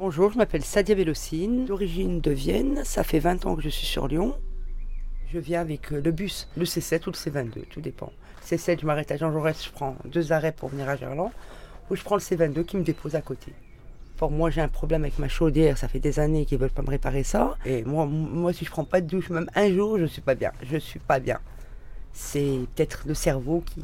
Bonjour, je m'appelle Sadia Vélocine, d'origine de Vienne. Ça fait 20 ans que je suis sur Lyon. Je viens avec euh, le bus, le C7 ou le C22, tout dépend. C7, je m'arrête à Jean Jaurès, je prends deux arrêts pour venir à Gerland, ou je prends le C22 qui me dépose à côté. Pour moi, j'ai un problème avec ma chaudière, ça fait des années qu'ils veulent pas me réparer ça. Et moi, moi, si je prends pas de douche, même un jour, je suis pas bien. Je suis pas bien. C'est peut-être le cerveau qui,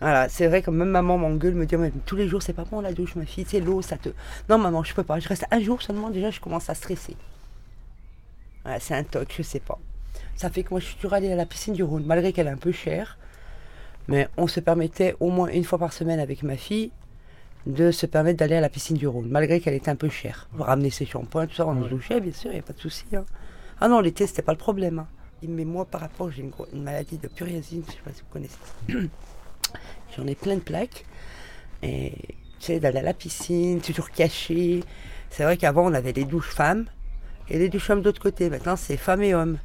voilà, c'est vrai que même maman m'engueule, me dit tous les jours c'est pas bon la douche ma fille, c'est l'eau, ça te. Non maman, je peux pas. Je reste un jour seulement déjà, je commence à stresser. Voilà, c'est un toc, je sais pas. Ça fait que moi je suis toujours allée à la piscine du Rhône, malgré qu'elle est un peu chère. Mais on se permettait au moins une fois par semaine avec ma fille de se permettre d'aller à la piscine du Rhône, malgré qu'elle était un peu chère. Ramener ses shampoings, tout ça, on se douchait, bien sûr, il n'y a pas de souci. Hein. Ah non, l'été, c'était pas le problème. Hein. Mais moi, par rapport, j'ai une, une, maladie de puriasine, je sais pas si vous connaissez. J'en ai plein de plaques. Et tu sais, d'aller à la piscine, toujours caché. C'est vrai qu'avant, on avait des douches femmes et des douches hommes d'autre côté. Maintenant, c'est femmes et hommes.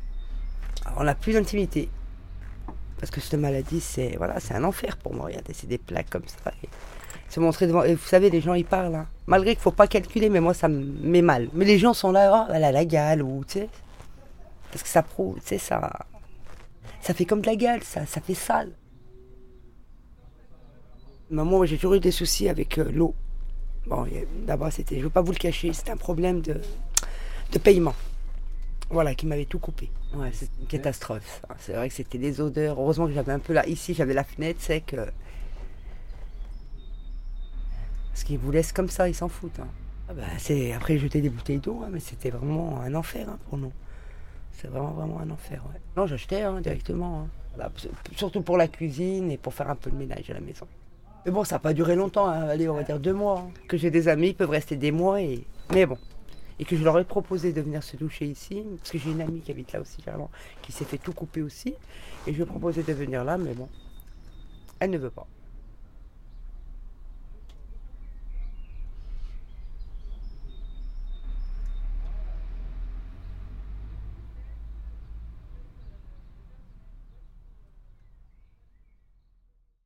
Alors, on n'a plus d'intimité. Parce que cette maladie, c'est voilà, c'est un enfer pour moi. Regardez, c'est des plaques comme ça. Et se montrer devant. Et vous savez, les gens, ils parlent. Hein. Malgré qu'il ne faut pas calculer, mais moi, ça me met mal. Mais les gens sont là, oh, elle a la gale, ou tu sais. Parce que ça prouve, tu sais, ça. Ça fait comme de la gale, ça, ça fait sale. Maman, j'ai toujours eu des soucis avec euh, l'eau. Bon, d'abord, c'était, je ne veux pas vous le cacher, c'était un problème de, de paiement. Voilà, qui m'avait tout coupé. Ouais, c'est une catastrophe. C'est vrai que c'était des odeurs. Heureusement que j'avais un peu là. Ici, j'avais la fenêtre, c'est que. Parce qu'ils vous laissent comme ça, ils s'en foutent. Hein. Ah bah, c'est... Après, jeter des bouteilles d'eau, hein, mais c'était vraiment un enfer hein, pour nous. C'est vraiment, vraiment un enfer. Ouais. Non, j'achetais directement. surtout pour la cuisine et pour faire un peu de ménage à la maison. Mais bon, ça n'a pas duré longtemps, hein. allez, on va dire deux mois. Hein. Que j'ai des amis, ils peuvent rester des mois, et... mais bon. Et que je leur ai proposé de venir se doucher ici, parce que j'ai une amie qui habite là aussi, qui s'est fait tout couper aussi. Et je lui ai proposé de venir là, mais bon, elle ne veut pas.